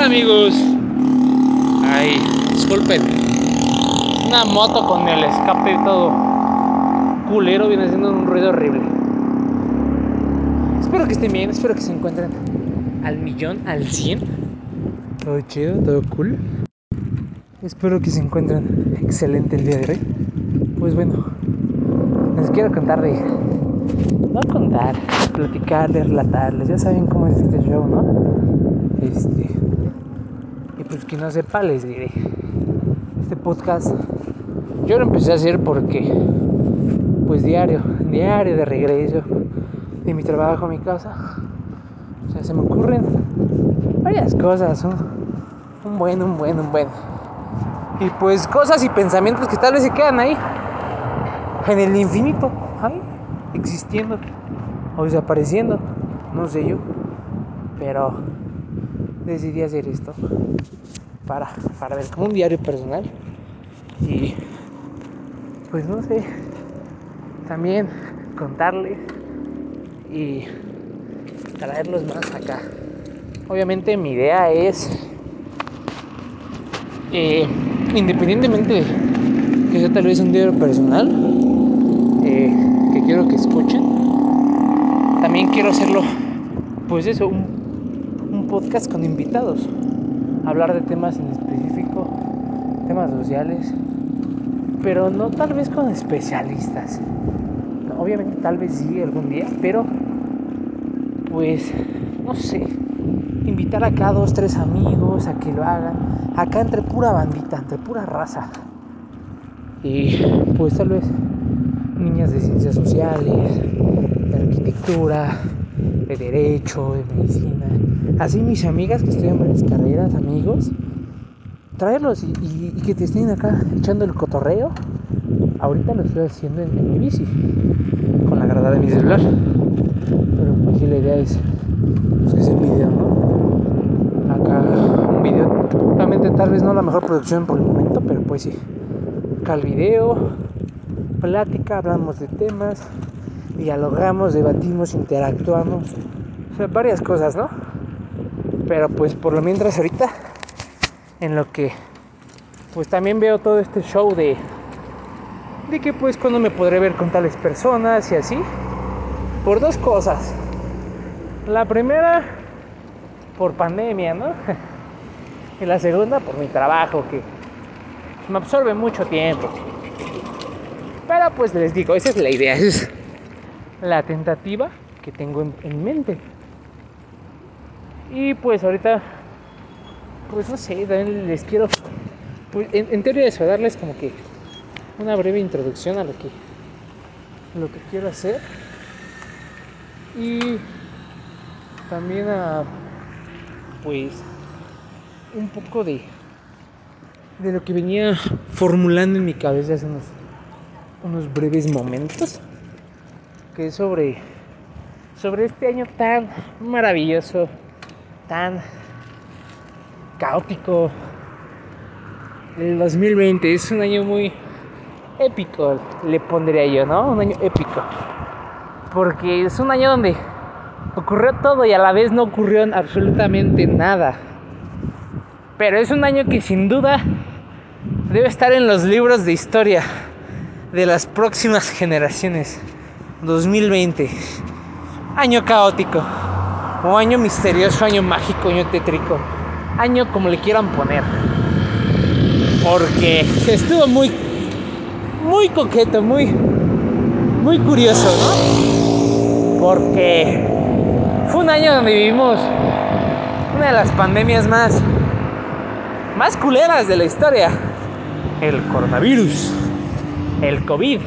Amigos. Ay, disculpen. Una moto con el escape todo culero viene haciendo un ruido horrible. Espero que estén bien, espero que se encuentren al millón, al cien. Todo chido, todo cool. Espero que se encuentren excelente el día de hoy. Pues bueno, les quiero contar de. No contar, platicarles, relatarles. Ya saben cómo es este show, ¿no? Este. Pues quien no sepa, les diré. Este podcast yo lo empecé a hacer porque, pues diario, diario de regreso de mi trabajo a mi casa. O sea, se me ocurren varias cosas, un, un buen, un buen, un buen. Y pues cosas y pensamientos que tal vez se quedan ahí, en el infinito, ahí, existiendo o desapareciendo, no sé yo. Pero decidí hacer esto para, para ver como un diario personal. Y pues no sé, también contarles y traerlos más acá. Obviamente mi idea es, eh, independientemente de que sea tal vez un diario personal, eh, que quiero que escuchen, también quiero hacerlo, pues eso, un, podcast con invitados, hablar de temas en específico, temas sociales, pero no tal vez con especialistas. Obviamente tal vez sí algún día, pero pues no sé, invitar acá a dos, tres amigos a que lo hagan, acá entre pura bandita, entre pura raza. Y pues tal vez niñas de ciencias sociales, de arquitectura, de derecho, de medicina. Así mis amigas que estudian varias carreras, amigos, traerlos y, que te estén acá echando el cotorreo. Ahorita lo estoy haciendo en, en mi bici, con la grada de mi celular. Pero pues sí, la idea es pues, que sea un video, ¿no? Acá un video, obviamente tal vez no la mejor producción por el momento, pero pues sí. Acá el video, plática, hablamos de temas, dialogamos, debatimos, interactuamos. O sea, varias cosas, ¿no? Pero pues por lo mientras ahorita en lo que pues también veo todo este show de de que pues cuando me podré ver con tales personas y así por dos cosas la primera por pandemia no y la segunda por mi trabajo que me absorbe mucho tiempo pero pues les digo esa es la idea es la tentativa que tengo en, en mente. Y pues ahorita pues no sé, también les quiero, pues, en, en, teoría eso, darles como que una breve introducción a lo que, lo que quiero hacer. Y también a, pues, un poco de, de lo que venía formulando en mi cabeza hace unos, unos breves momentos, que es sobre, sobre este año tan maravilloso, tan caótico. El 2020 es un año muy épico, le pondría yo, ¿no? Un año épico. Porque es un año donde ocurrió todo y a la vez no ocurrió absolutamente nada. Pero es un año que sin duda debe estar en los libros de historia de las próximas generaciones. 2020. Año caótico. O año misterioso, año mágico, año tétrico año como le quieran poner. Porque estuvo muy, muy coqueto, muy, muy curioso, ¿no? Porque fue un año donde vivimos una de las pandemias más, más culeras de la historia. El coronavirus, el COVID,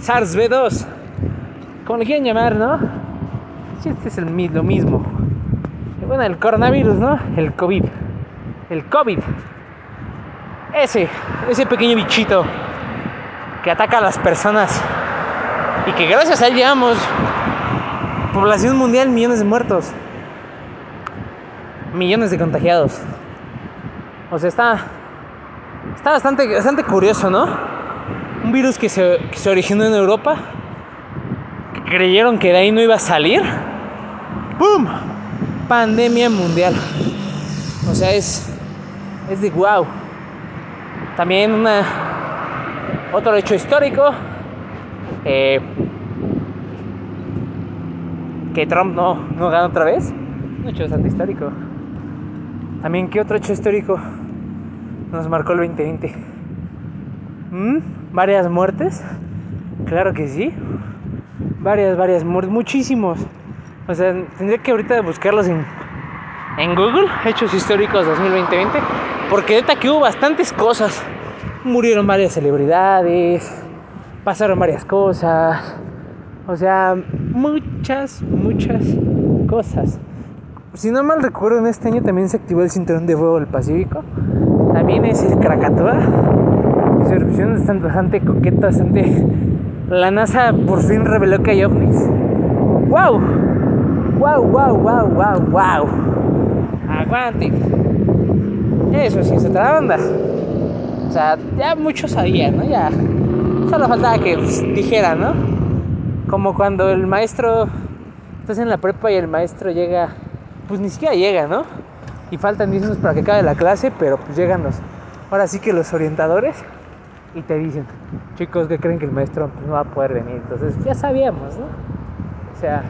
SARS-B2, como le quieran llamar, ¿no? Este es el, lo mismo. Bueno, el coronavirus, ¿no? El COVID el COVID. Ese, ese pequeño bichito que ataca a las personas y que gracias a él llevamos población mundial, millones de muertos, millones de contagiados. O sea, está, está bastante, bastante curioso, ¿no? Un virus que se, que se originó en Europa, creyeron que de ahí no iba a salir. ¡Pum! Pandemia mundial. O sea, es, es de wow. También una, otro hecho histórico. Eh, que Trump no, no gana otra vez. Un hecho bastante histórico. También, ¿qué otro hecho histórico nos marcó el 2020? ¿Mm? ¿Varias muertes? Claro que sí. Varias, varias. Muchísimos. O sea, tendría que ahorita buscarlos en, en Google, Hechos Históricos 2020, porque neta que hubo bastantes cosas. Murieron varias celebridades, pasaron varias cosas, o sea, muchas, muchas cosas. Si no mal recuerdo, en este año también se activó el cinturón de fuego del Pacífico. También es el Krakatoa. Mis erupciones están bastante coquetas, bastante... La NASA por fin reveló que hay ovnis. ¡Wow! ¡Wow, wow, wow, wow, wow! Aguante. Eso sí, se otra onda. O sea, ya muchos sabían, ¿no? Ya. Solo faltaba que dijeran, ¿no? Como cuando el maestro. Estás en la prepa y el maestro llega. Pues ni siquiera llega, ¿no? Y faltan 10 minutos para que acabe la clase, pero pues llegan los. Ahora sí que los orientadores. Y te dicen, chicos, que creen que el maestro pues, no va a poder venir? Entonces ya sabíamos, ¿no? O sea,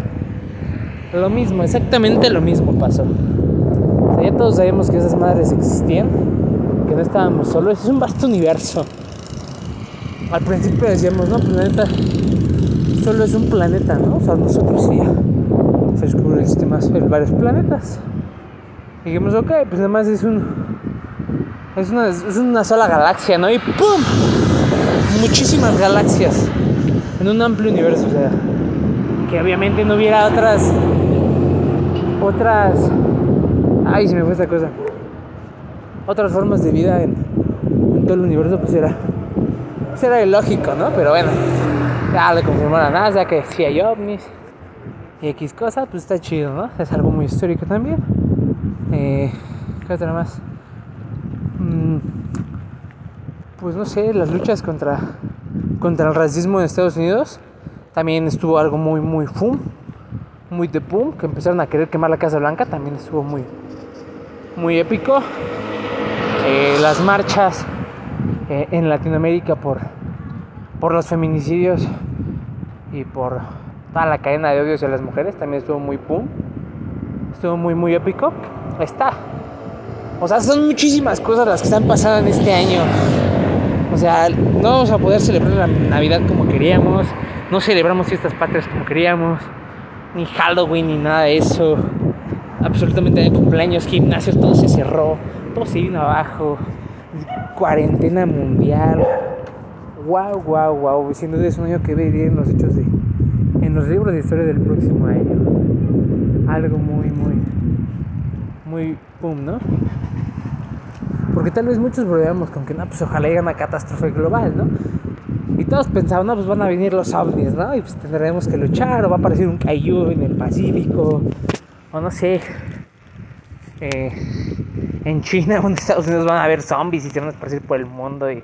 lo mismo, exactamente lo mismo pasó. O sea, ya todos sabíamos que esas madres existían, que no estábamos solos. Es un vasto universo. Al principio decíamos, no, pues la neta, solo es un planeta, ¿no? O sea, nosotros sí ya se descubrió el varios planetas. Y dijimos, ok, pues nada más es un. Es una, es una sola galaxia, ¿no? Y ¡pum! Muchísimas galaxias en un amplio universo, sea, que obviamente no hubiera otras. Otras. Ay, se me fue esta cosa. Otras formas de vida en, en todo el universo, pues era. Pues era ilógico, ¿no? Pero bueno, ya le confirmó la NASA que sí hay ovnis y X cosa, pues está chido, ¿no? Es algo muy histórico también. Eh, ¿Qué otra más? Mm, pues no sé, las luchas contra, contra el racismo en Estados Unidos también estuvo algo muy, muy fum, muy de pum, que empezaron a querer quemar la Casa Blanca, también estuvo muy, muy épico. Eh, las marchas eh, en Latinoamérica por, por los feminicidios y por toda la cadena de odios a las mujeres también estuvo muy pum, estuvo muy, muy épico. Ahí está. O sea, son muchísimas cosas las que están pasando en este año. Sea, no vamos a poder celebrar la Navidad como queríamos, no celebramos fiestas patrias como queríamos, ni Halloween ni nada de eso. Absolutamente de cumpleaños, gimnasios, todo se cerró, todo se vino abajo, cuarentena mundial. Wow, wow, wow. Siendo de es un año que vería en los hechos de. en los libros de historia del próximo año. Algo muy, muy. muy pum, ¿no? Porque tal vez muchos bromeamos con que no, pues ojalá llegue una catástrofe global, ¿no? Y todos pensaban, no, pues van a venir los ovnis, ¿no? Y pues tendremos que luchar, o va a aparecer un Kaiju en el Pacífico, o no sé, eh, en China o en Estados Unidos van a haber zombies y se van a esparcir por el mundo y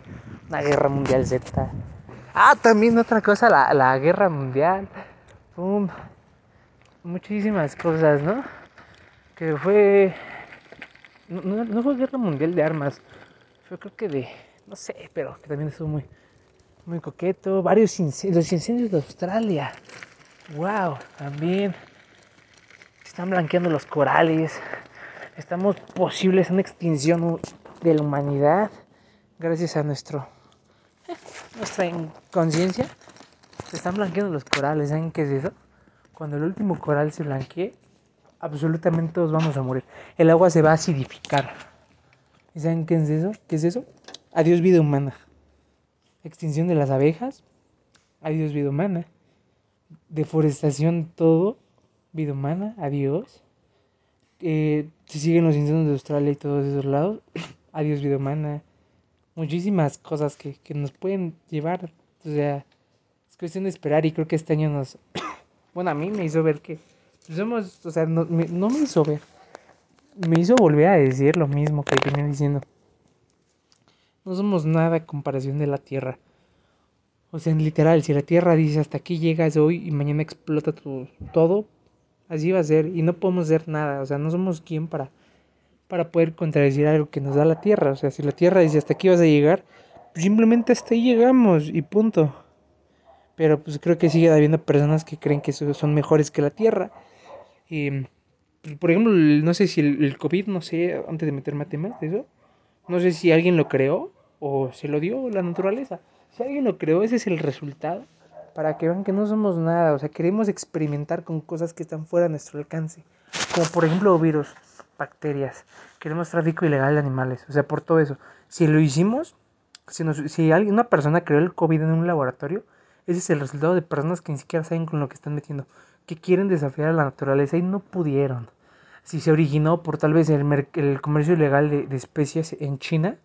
una guerra mundial Z. Ah, también otra cosa, la, la guerra mundial. Pum. Muchísimas cosas, ¿no? Que fue no, no, fue guerra mundial de armas. Fue creo que de. No sé, pero que también estuvo muy, muy coqueto. Varios incendios. Los incendios de Australia. Wow, también. Están blanqueando los corales. Estamos posibles a una extinción de la humanidad. Gracias a nuestro. Nuestra inconsciencia. Se están blanqueando los corales. ¿Saben qué es eso? Cuando el último coral se blanquee, absolutamente todos vamos a morir. El agua se va a acidificar. ¿Y saben qué es eso? ¿Qué es eso? Adiós vida humana. Extinción de las abejas. Adiós vida humana. Deforestación todo. Vida humana. Adiós. Eh, se siguen los incendios de Australia y todos esos lados. Adiós vida humana. Muchísimas cosas que, que nos pueden llevar. O sea, es cuestión de esperar y creo que este año nos... bueno, a mí me hizo ver que somos, o sea, no me, no me hizo ver. Me hizo volver a decir lo mismo que venía diciendo. No somos nada a comparación de la Tierra. O sea, en literal, si la Tierra dice hasta aquí llegas hoy y mañana explota todo, así va a ser. Y no podemos hacer nada. O sea, no somos quien para, para poder contradecir algo que nos da la Tierra. O sea, si la Tierra dice hasta aquí vas a llegar, pues simplemente hasta ahí llegamos y punto. Pero pues creo que sigue habiendo personas que creen que son mejores que la Tierra. Pues, por ejemplo, no sé si el, el, COVID, no sé, antes de meterme a temas no sé si alguien lo creó o se lo dio la naturaleza. Si alguien lo creó, ese es el resultado. Para que vean que no somos nada. O sea, queremos experimentar con cosas que están fuera de nuestro alcance. Como por ejemplo virus, bacterias. Queremos tráfico ilegal de animales. O sea, por todo eso. Si lo hicimos, si, nos, si alguien, una persona creó el COVID en un laboratorio, ese es el resultado de personas que ni siquiera saben con lo que están metiendo. Que quieren desafiar a la naturaleza y no pudieron. Si se originó por tal vez el, comercio ilegal de, de especies en China,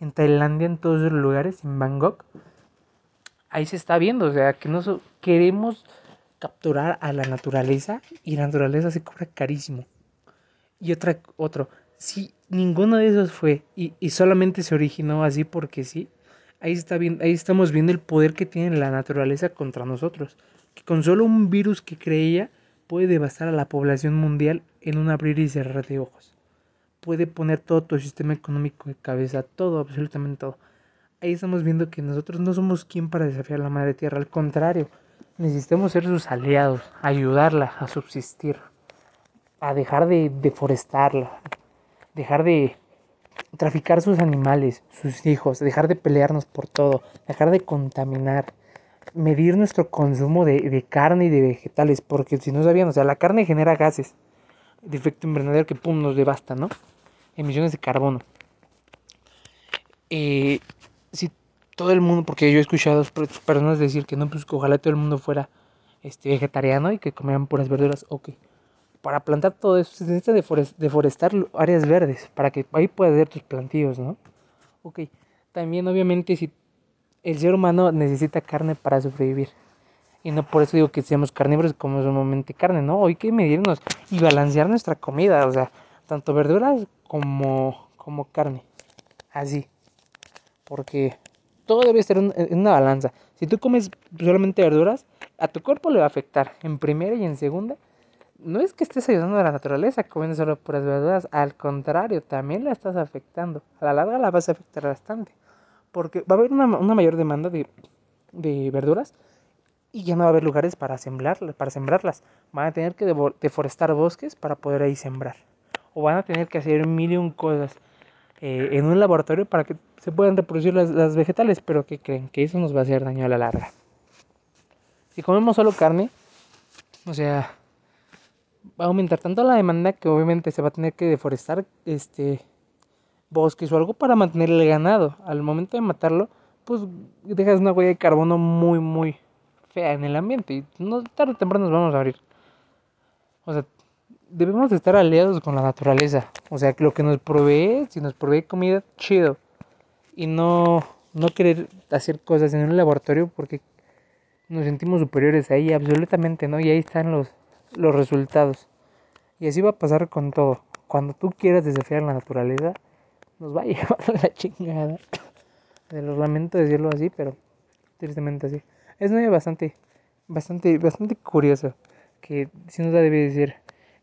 en Tailandia, en todos los lugares, en Bangkok, ahí se está viendo, o sea, que no queremos capturar a la naturaleza y la naturaleza se cobra carísimo. Y otra, otro, si ninguno de esos fue y, y solamente se originó así porque sí, ahí, está bien, ahí estamos viendo el poder que tiene la naturaleza contra nosotros. Que con solo un virus que creía puede devastar a la población mundial en un abrir y cerrar de ojos. Puede poner todo tu sistema económico de cabeza, todo, absolutamente todo ahí estamos viendo que nosotros no somos quien para desafiar a la madre tierra, al contrario, necesitamos ser sus aliados, ayudarla a subsistir, a dejar de deforestarla, dejar de traficar sus animales, sus hijos, dejar de pelearnos por todo, dejar de contaminar, medir nuestro consumo de, de carne y de vegetales, porque si no sabían, o sea, la carne genera gases de efecto invernadero que pum, nos devasta, ¿no? Emisiones de carbono. Eh, si todo el mundo, porque yo he escuchado a personas decir que no, pues ojalá todo el mundo fuera este, vegetariano y que comieran puras verduras, ok. Para plantar todo eso se necesita deforestar áreas verdes para que ahí puedas ver tus plantíos, ¿no? Ok. También obviamente si el ser humano necesita carne para sobrevivir. Y no por eso digo que seamos carnívoros como solamente carne, ¿no? Hay que medirnos y balancear nuestra comida, o sea, tanto verduras como, como carne. Así porque todo debe estar en una balanza. Si tú comes solamente verduras, a tu cuerpo le va a afectar en primera y en segunda. No es que estés ayudando a la naturaleza comiendo solo puras verduras, al contrario, también la estás afectando. A la larga la vas a afectar bastante, porque va a haber una, mayor demanda de, de, verduras y ya no va a haber lugares para, para sembrarlas. Van a tener que deforestar bosques para poder ahí sembrar. O van a tener que hacer mil y un cosas eh, en un laboratorio para que se puedan reproducir las, las vegetales, pero que creen que eso nos va a hacer daño a la larga. Si comemos solo carne, o sea, va a aumentar tanto la demanda que obviamente se va a tener que deforestar este bosques o algo para mantener el ganado. Al momento de matarlo, pues dejas una huella de carbono muy muy fea en el ambiente y no tarde o temprano nos vamos a abrir. O sea, debemos estar aliados con la naturaleza. O sea, lo que nos provee, si nos provee comida, chido y no, no querer hacer cosas en un laboratorio porque nos sentimos superiores ahí, absolutamente no, y ahí están los, los resultados. Y así va a pasar con todo. Cuando tú quieras desafiar la naturaleza, nos va a llevar a la chingada. De lo lamento decirlo así, pero tristemente así. Es muy bastante, bastante, bastante curioso. Que sin duda debe decir.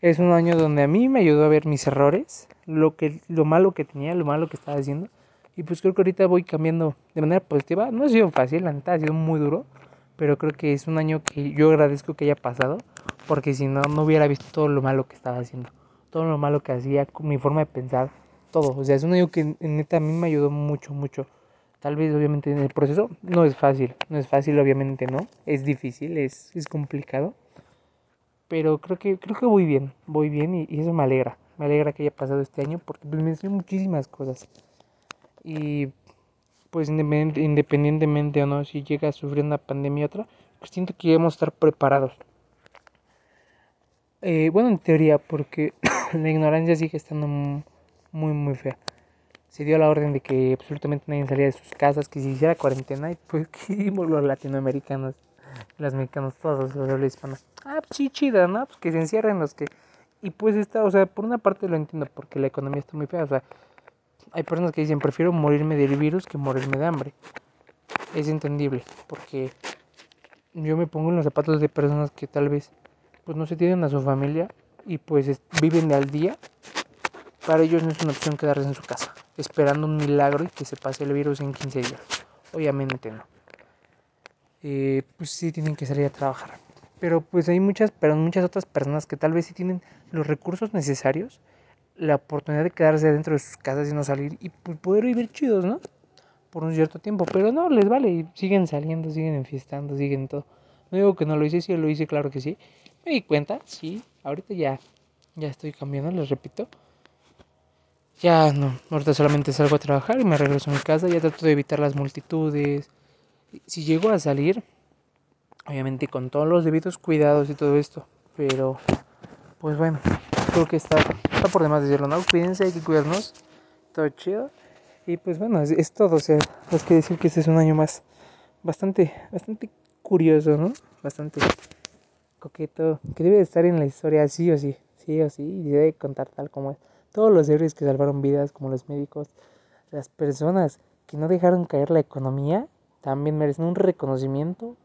Es un año donde a mí me ayudó a ver mis errores, lo que, lo malo que tenía, lo malo que estaba haciendo y pues creo que ahorita voy cambiando de manera positiva. No ha sido fácil, la neta, ha sido muy duro. Pero creo que es un año que yo agradezco que haya pasado. Porque si no, no hubiera visto todo lo malo que estaba haciendo. Todo lo malo que hacía, mi forma de pensar, todo. O sea, es un año que neta a mí me ayudó mucho, mucho. Tal vez obviamente en el proceso no es fácil. No es fácil, obviamente no. Es difícil, es, es complicado. Pero creo que, creo que voy bien. Voy bien y, y eso me alegra. Me alegra que haya pasado este año porque pues, me enseñó muchísimas cosas. Y pues independientemente o no, si llega a sufrir una pandemia otra, pues siento que debemos estar preparados. Eh, bueno, en teoría, porque la ignorancia sigue estando muy, muy fea. Se dio la orden de que absolutamente nadie salía de sus casas, que se hiciera cuarentena, y pues ¿qué hicimos los latinoamericanos, los mexicanos, todos los hispanos. Ah, pues sí, chida, ¿no? Pues que se encierren los que... Y pues está, o sea, por una parte lo entiendo, porque la economía está muy fea, o sea, hay personas que dicen, prefiero morirme del virus que morirme de hambre. Es entendible, porque yo me pongo en los zapatos de personas que tal vez pues no se tienen a su familia y pues viven al día para ellos no es una opción quedarse en su casa, esperando un milagro y que se pase el virus en 15 días. Obviamente no. Eh, pues sí tienen que salir a trabajar. Pero pues hay muchas, pero muchas otras personas que tal vez sí tienen los recursos necesarios, la oportunidad de quedarse dentro de sus casas y no salir y pues, poder vivir chidos, ¿no? Por un cierto tiempo, pero no, les vale, y siguen saliendo, siguen enfiestando, siguen todo. No digo que no lo hice, sí lo hice, claro que sí. Me di cuenta, sí, ahorita ya, ya estoy cambiando, les repito. Ya no, ahorita solamente salgo a trabajar y me regreso a mi casa, ya trato de evitar las multitudes. Si llego a salir, obviamente con todos los debidos cuidados y todo esto, pero pues bueno, creo que está, está por demás decirlo, ¿no? Cuídense, hay que cuidarnos, todo chido. Y pues bueno, es, es todo, o sea, es que decir que este es un año más bastante, bastante curioso, ¿no? Bastante coqueto, que debe estar en la historia sí o sí, sí o sí, y debe contar tal como es. Todos los héroes que salvaron vidas, como los médicos, las personas que no dejaron caer la economía, también merecen un reconocimiento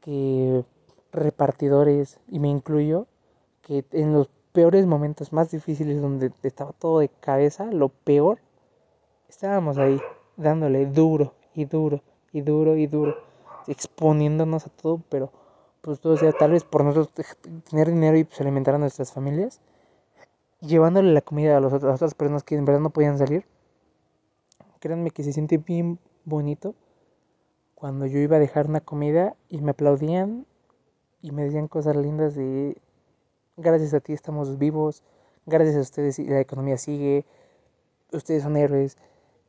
que repartidores, y me incluyo, que en los peores momentos más difíciles donde estaba todo de cabeza, lo peor, estábamos ahí, dándole duro y duro y duro y duro, exponiéndonos a todo, pero pues todo sea tal vez por nosotros tener dinero y pues, alimentar a nuestras familias, llevándole la comida a, los, las otras personas que en verdad no podían salir. Créanme que se siente bien bonito cuando yo iba a dejar una comida y me aplaudían y me decían cosas lindas de gracias a ti estamos vivos, gracias a ustedes la economía sigue, ustedes son héroes.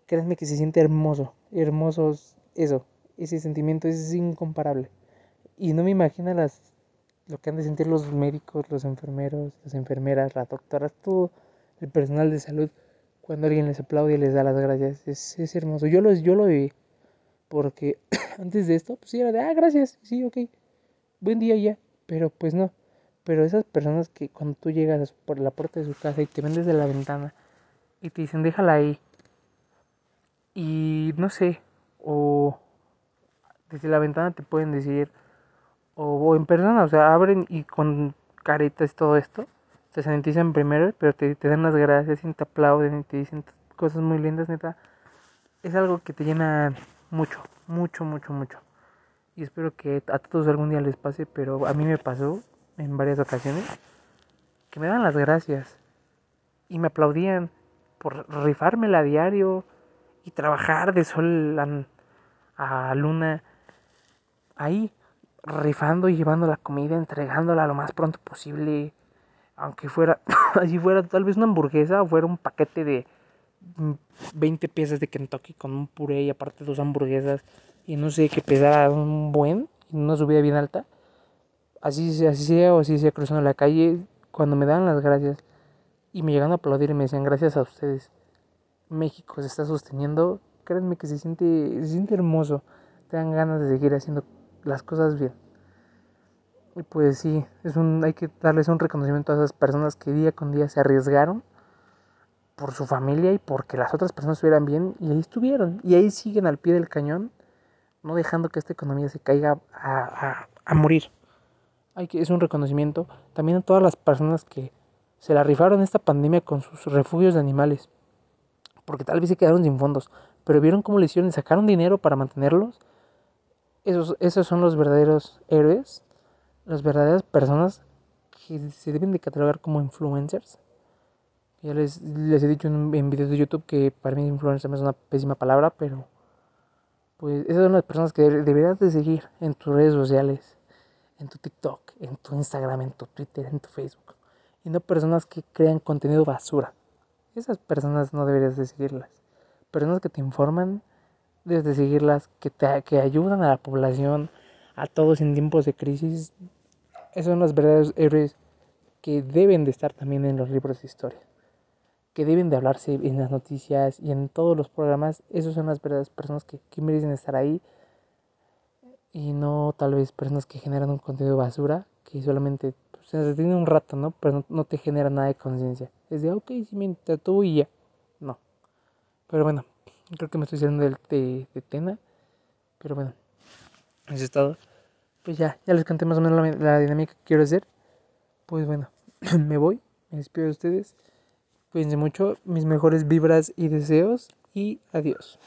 Créanme que se siente hermoso, hermosos eso, ese sentimiento es incomparable. Y no me imagino las, lo que han de sentir los médicos, los enfermeros, las enfermeras, las doctoras, todo el personal de salud cuando alguien les aplaude y les da las gracias. Es, hermoso. Yo, los, yo lo vi porque antes de esto, pues era de, ah, gracias, sí, ok, buen día ya. Pero pues no. Pero esas personas que cuando tú llegas por la puerta de su casa y te ven desde la ventana y te dicen, déjala ahí. Y no sé, o desde la ventana te pueden decir, o, en persona, o sea, abren y con caretas todo esto, te sanitizan primero, pero te, te dan las gracias y te aplauden y te dicen cosas muy lindas, neta. Es algo que te llena mucho, mucho, mucho, mucho. Y espero que a todos algún día les pase, pero a mí me pasó en varias ocasiones que me dan las gracias y me aplaudían por rifármela a diario y trabajar de sol a, a luna ahí rifando y llevando la comida, entregándola lo más pronto posible. Aunque fuera, así fuera tal vez una hamburguesa o fuera un paquete de 20 mm, piezas de Kentucky con un puré y aparte dos hamburguesas y no sé, que pesara un buen, una subida bien alta. Así, así sea o así sea cruzando la calle, cuando me dan las gracias y me llegan a aplaudir y me decían gracias a ustedes, México se está sosteniendo, créanme que se siente, se siente hermoso, te dan ganas de seguir haciendo las cosas bien. Y pues sí, es un, hay que darles un reconocimiento a esas personas que día con día se arriesgaron por su familia y porque las otras personas estuvieran bien y ahí estuvieron y ahí siguen al pie del cañón, no dejando que esta economía se caiga a, a, a morir. Hay que, es un reconocimiento también a todas las personas que se la rifaron esta pandemia con sus refugios de animales, porque tal vez se quedaron sin fondos, pero vieron cómo le hicieron y sacaron dinero para mantenerlos esos, esos son los verdaderos héroes, las verdaderas personas que se deben de catalogar como influencers. Ya les, les he dicho en, en, videos de YouTube que para mí influencer es una pésima palabra, pero pues esas son las personas que deberías de seguir en tus redes sociales, en tu TikTok, en tu Instagram, en tu Twitter, en tu Facebook. Y no personas que crean contenido basura. Esas personas no deberías de seguirlas. Personas que te informan desde seguirlas que, te, que ayudan a la población, a todos en tiempos de crisis. Esos son los verdaderos héroes que deben de estar también en los libros de historia, que deben de hablarse en las noticias y en todos los programas. Esas son las verdaderas personas que, que merecen estar ahí y no tal vez personas que generan un contenido basura que solamente pues, se detiene un rato, ¿no? Pero no, no te genera nada de conciencia. Es de, ok, si me tú y ya. No. Pero bueno, Creo que me estoy saliendo de, de, de Tena. Pero bueno, eso es todo. Pues ya, ya les conté más o menos la, la dinámica que quiero hacer. Pues bueno, me voy, me despido de ustedes. Cuídense mucho, mis mejores vibras y deseos y adiós.